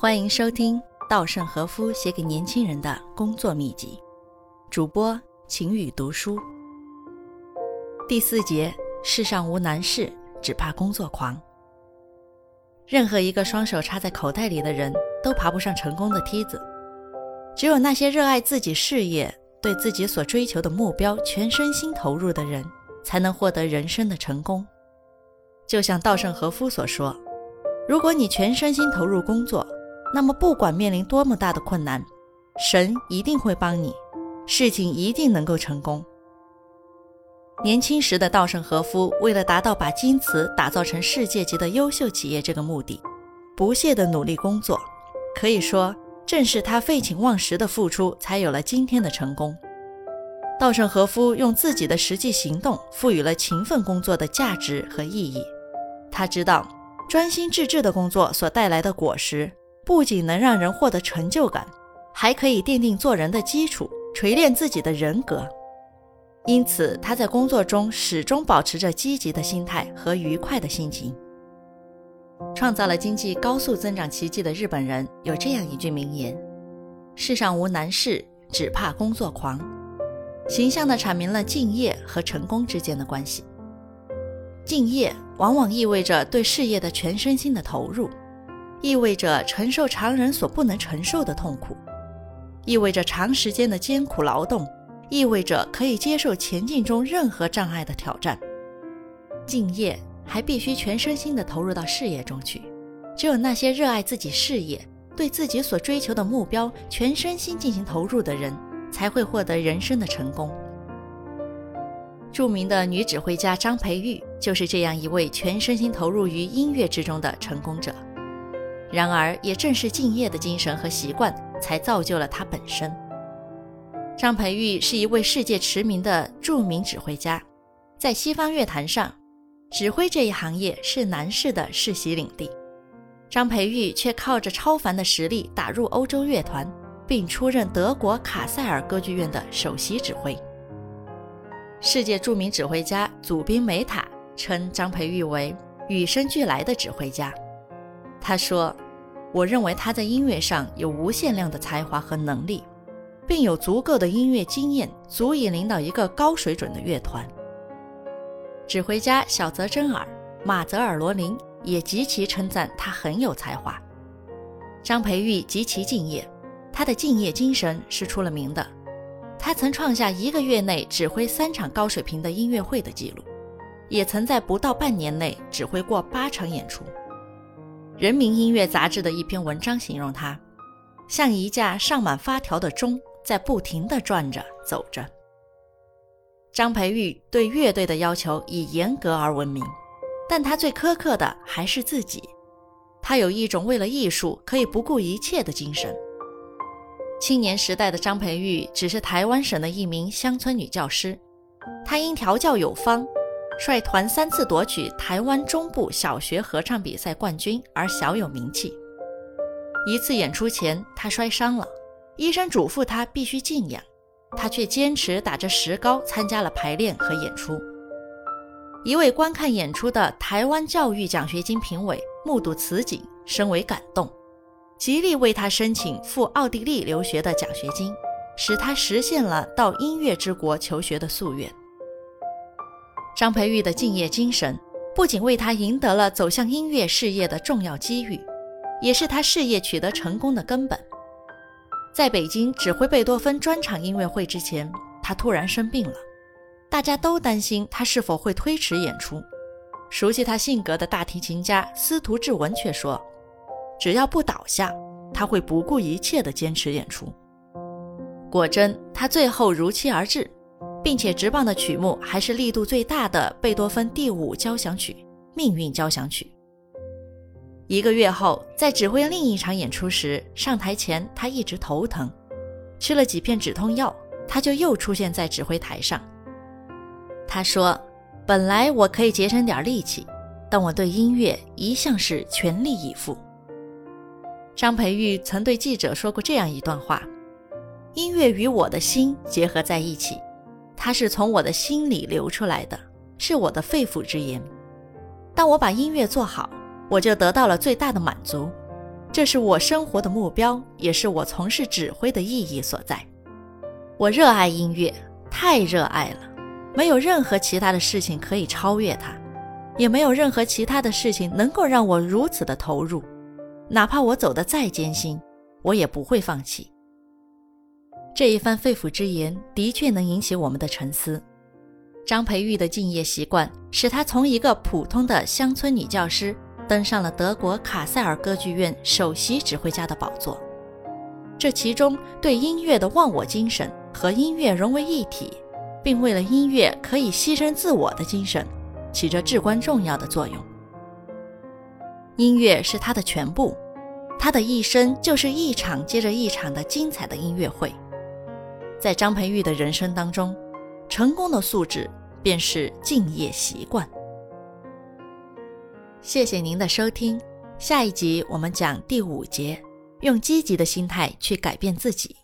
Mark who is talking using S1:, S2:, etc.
S1: 欢迎收听稻盛和夫写给年轻人的工作秘籍，主播晴雨读书。第四节：世上无难事，只怕工作狂。任何一个双手插在口袋里的人都爬不上成功的梯子，只有那些热爱自己事业、对自己所追求的目标全身心投入的人，才能获得人生的成功。就像稻盛和夫所说：“如果你全身心投入工作，那么不管面临多么大的困难，神一定会帮你，事情一定能够成功。”年轻时的稻盛和夫为了达到把京瓷打造成世界级的优秀企业这个目的，不懈地努力工作。可以说，正是他废寝忘食的付出，才有了今天的成功。稻盛和夫用自己的实际行动，赋予了勤奋工作的价值和意义。他知道，专心致志的工作所带来的果实，不仅能让人获得成就感，还可以奠定做人的基础，锤炼自己的人格。因此，他在工作中始终保持着积极的心态和愉快的心情。创造了经济高速增长奇迹的日本人有这样一句名言：“世上无难事，只怕工作狂。”形象地阐明了敬业和成功之间的关系。敬业往往意味着对事业的全身心的投入，意味着承受常人所不能承受的痛苦，意味着长时间的艰苦劳动，意味着可以接受前进中任何障碍的挑战。敬业还必须全身心地投入到事业中去。只有那些热爱自己事业、对自己所追求的目标全身心进行投入的人，才会获得人生的成功。著名的女指挥家张培玉就是这样一位全身心投入于音乐之中的成功者。然而，也正是敬业的精神和习惯，才造就了他本身。张培玉是一位世界驰名的著名指挥家，在西方乐坛上，指挥这一行业是男士的世袭领地。张培玉却靠着超凡的实力打入欧洲乐团，并出任德国卡塞尔歌剧院的首席指挥。世界著名指挥家祖宾梅塔称张培玉为与生俱来的指挥家。他说：“我认为他在音乐上有无限量的才华和能力，并有足够的音乐经验，足以领导一个高水准的乐团。”指挥家小泽征尔、马泽尔罗林也极其称赞他很有才华。张培玉极其敬业，他的敬业精神是出了名的。他曾创下一个月内指挥三场高水平的音乐会的记录，也曾在不到半年内指挥过八场演出。《人民音乐杂志》的一篇文章形容他，像一架上满发条的钟，在不停地转着走着。张培玉对乐队的要求以严格而闻名，但他最苛刻的还是自己。他有一种为了艺术可以不顾一切的精神。青年时代的张培玉只是台湾省的一名乡村女教师，她因调教有方，率团三次夺取台湾中部小学合唱比赛冠军而小有名气。一次演出前，他摔伤了，医生嘱咐他必须静养，他却坚持打着石膏参加了排练和演出。一位观看演出的台湾教育奖学金评委目睹此景，深为感动。极力为他申请赴奥地利留学的奖学金，使他实现了到音乐之国求学的夙愿。张培玉的敬业精神不仅为他赢得了走向音乐事业的重要机遇，也是他事业取得成功的根本。在北京指挥贝多芬专场音乐会之前，他突然生病了，大家都担心他是否会推迟演出。熟悉他性格的大提琴家司徒志文却说。只要不倒下，他会不顾一切地坚持演出。果真，他最后如期而至，并且执棒的曲目还是力度最大的贝多芬第五交响曲《命运交响曲》。一个月后，在指挥另一场演出时，上台前他一直头疼，吃了几片止痛药，他就又出现在指挥台上。他说：“本来我可以节省点力气，但我对音乐一向是全力以赴。”张培玉曾对记者说过这样一段话：“音乐与我的心结合在一起，它是从我的心里流出来的，是我的肺腑之言。当我把音乐做好，我就得到了最大的满足。这是我生活的目标，也是我从事指挥的意义所在。我热爱音乐，太热爱了，没有任何其他的事情可以超越它，也没有任何其他的事情能够让我如此的投入。哪怕我走得再艰辛，我也不会放弃。这一番肺腑之言的确能引起我们的沉思。张培玉的敬业习惯，使他从一个普通的乡村女教师。登上了德国卡塞尔歌剧院首席指挥家的宝座，这其中对音乐的忘我精神和音乐融为一体，并为了音乐可以牺牲自我的精神，起着至关重要的作用。音乐是他的全部，他的一生就是一场接着一场的精彩的音乐会。在张培玉的人生当中，成功的素质便是敬业习惯。谢谢您的收听，下一集我们讲第五节，用积极的心态去改变自己。